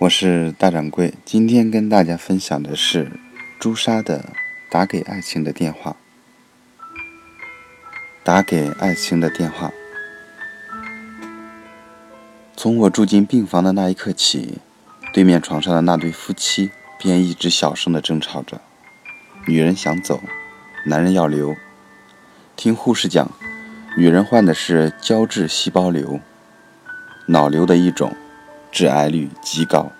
我是大掌柜，今天跟大家分享的是朱砂的《打给爱情的电话》。打给爱情的电话。从我住进病房的那一刻起，对面床上的那对夫妻便一直小声的争吵着。女人想走，男人要留。听护士讲，女人患的是胶质细胞瘤，脑瘤的一种。致癌率极高。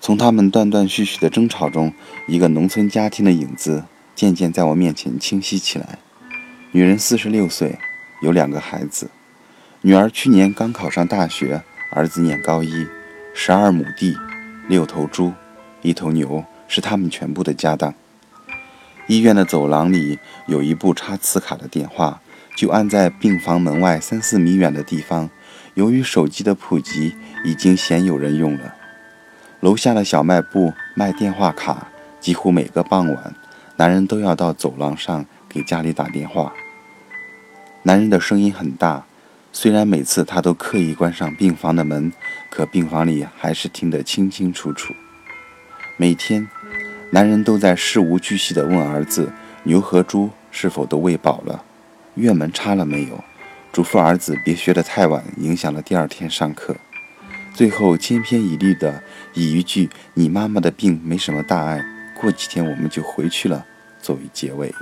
从他们断断续续的争吵中，一个农村家庭的影子渐渐在我面前清晰起来。女人四十六岁，有两个孩子，女儿去年刚考上大学，儿子念高一。十二亩地，六头猪，一头牛，是他们全部的家当。医院的走廊里有一部插磁卡的电话，就按在病房门外三四米远的地方。由于手机的普及，已经鲜有人用了。楼下的小卖部卖电话卡，几乎每个傍晚，男人都要到走廊上给家里打电话。男人的声音很大，虽然每次他都刻意关上病房的门，可病房里还是听得清清楚楚。每天，男人都在事无巨细地问儿子：牛和猪是否都喂饱了？院门插了没有？嘱咐儿子别学得太晚，影响了第二天上课。最后千篇一律的以一句“你妈妈的病没什么大碍，过几天我们就回去了”作为结尾。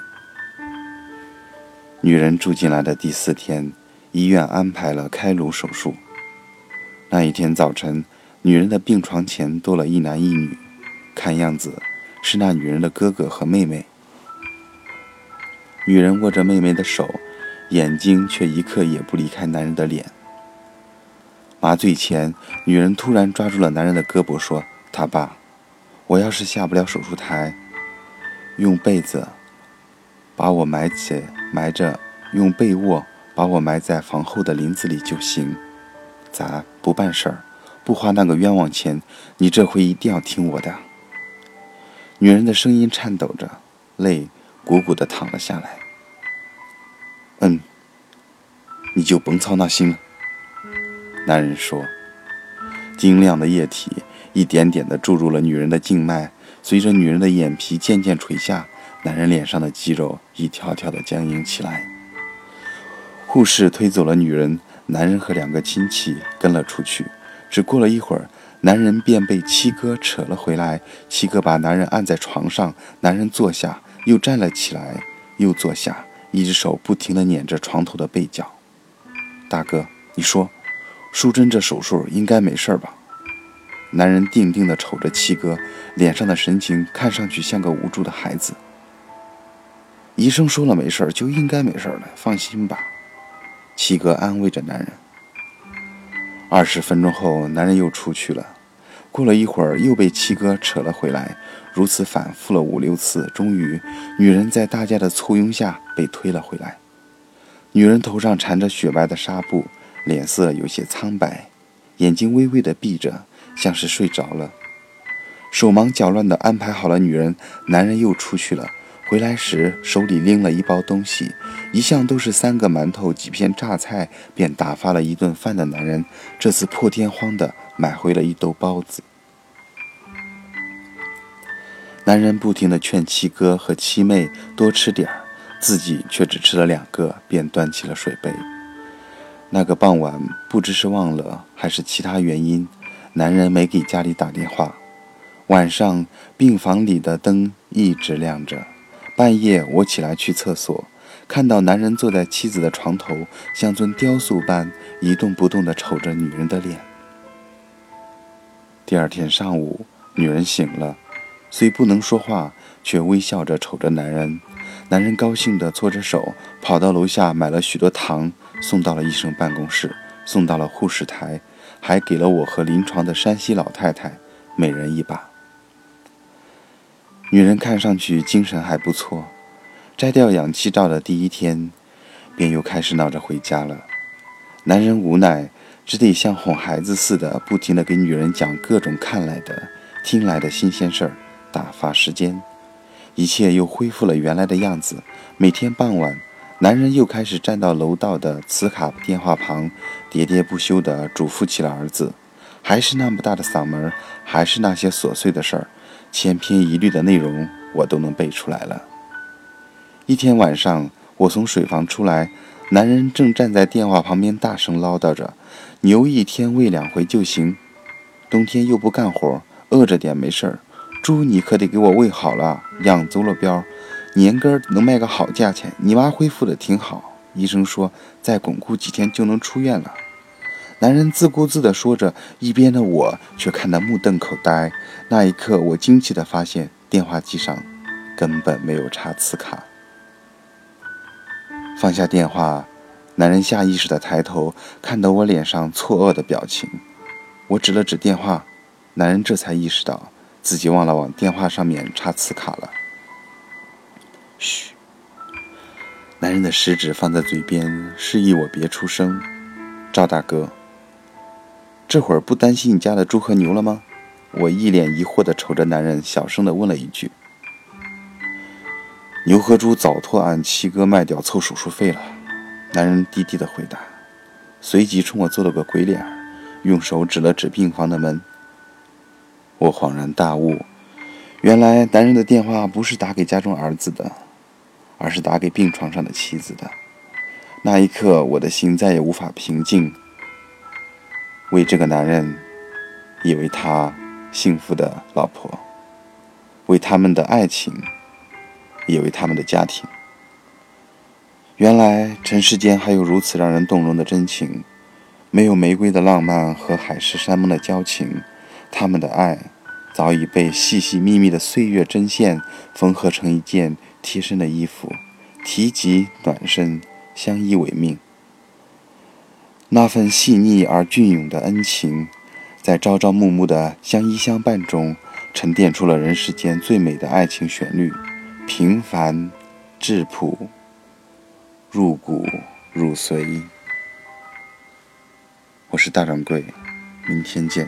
女人住进来的第四天，医院安排了开颅手术。那一天早晨，女人的病床前多了一男一女，看样子是那女人的哥哥和妹妹。女人握着妹妹的手。眼睛却一刻也不离开男人的脸。麻醉前，女人突然抓住了男人的胳膊，说：“他爸，我要是下不了手术台，用被子把我埋起，埋着，用被窝把我埋在房后的林子里就行。咋不办事儿，不花那个冤枉钱？你这回一定要听我的。”女人的声音颤抖着，泪鼓鼓地淌了下来。嗯，你就甭操那心了。男人说：“晶亮的液体一点点地注入了女人的静脉，随着女人的眼皮渐渐垂下，男人脸上的肌肉一条条地僵硬起来。”护士推走了女人，男人和两个亲戚跟了出去。只过了一会儿，男人便被七哥扯了回来。七哥把男人按在床上，男人坐下，又站了起来，又坐下。一只手不停地捻着床头的被角。大哥，你说，淑珍这手术应该没事吧？男人定定地瞅着七哥，脸上的神情看上去像个无助的孩子。医生说了没事就应该没事了，放心吧。七哥安慰着男人。二十分钟后，男人又出去了。过了一会儿，又被七哥扯了回来，如此反复了五六次，终于，女人在大家的簇拥下被推了回来。女人头上缠着雪白的纱布，脸色有些苍白，眼睛微微的闭着，像是睡着了。手忙脚乱的安排好了女人，男人又出去了。回来时手里拎了一包东西，一向都是三个馒头、几片榨菜便打发了一顿饭的男人，这次破天荒的买回了一兜包子。男人不停的劝七哥和七妹多吃点儿，自己却只吃了两个，便端起了水杯。那个傍晚，不知是忘了还是其他原因，男人没给家里打电话。晚上，病房里的灯一直亮着。半夜，我起来去厕所，看到男人坐在妻子的床头，像尊雕塑般一动不动地瞅着女人的脸。第二天上午，女人醒了，虽不能说话，却微笑着瞅着男人。男人高兴地搓着手，跑到楼下买了许多糖，送到了医生办公室，送到了护士台，还给了我和临床的山西老太太每人一把。女人看上去精神还不错，摘掉氧气罩的第一天，便又开始闹着回家了。男人无奈，只得像哄孩子似的，不停地给女人讲各种看来的、听来的新鲜事儿，打发时间。一切又恢复了原来的样子。每天傍晚，男人又开始站到楼道的磁卡电话旁，喋喋不休地嘱咐起了儿子，还是那么大的嗓门，还是那些琐碎的事儿，千篇一律的内容，我都能背出来了。一天晚上，我从水房出来，男人正站在电话旁边大声唠叨着：“牛一天喂两回就行，冬天又不干活，饿着点没事儿。猪你可得给我喂好了，养足了膘，年根儿能卖个好价钱。你妈恢复的挺好，医生说再巩固几天就能出院了。”男人自顾自地说着，一边的我却看得目瞪口呆。那一刻，我惊奇地发现电话机上根本没有插磁卡。放下电话，男人下意识地抬头，看到我脸上错愕的表情。我指了指电话，男人这才意识到自己忘了往电话上面插磁卡了。嘘，男人的食指放在嘴边，示意我别出声。赵大哥。这会儿不担心你家的猪和牛了吗？我一脸疑惑地瞅着男人，小声地问了一句：“牛和猪早托俺七哥卖掉凑手术费了。”男人低低地回答，随即冲我做了个鬼脸，用手指了指病房的门。我恍然大悟，原来男人的电话不是打给家中儿子的，而是打给病床上的妻子的。那一刻，我的心再也无法平静。为这个男人，也为他幸福的老婆，为他们的爱情，也为他们的家庭。原来尘世间还有如此让人动容的真情，没有玫瑰的浪漫和海誓山盟的交情，他们的爱早已被细细密密的岁月针线缝合成一件贴身的衣服，提及暖身，相依为命。那份细腻而隽永的恩情，在朝朝暮暮的相依相伴中，沉淀出了人世间最美的爱情旋律，平凡、质朴、入骨入髓。我是大掌柜，明天见。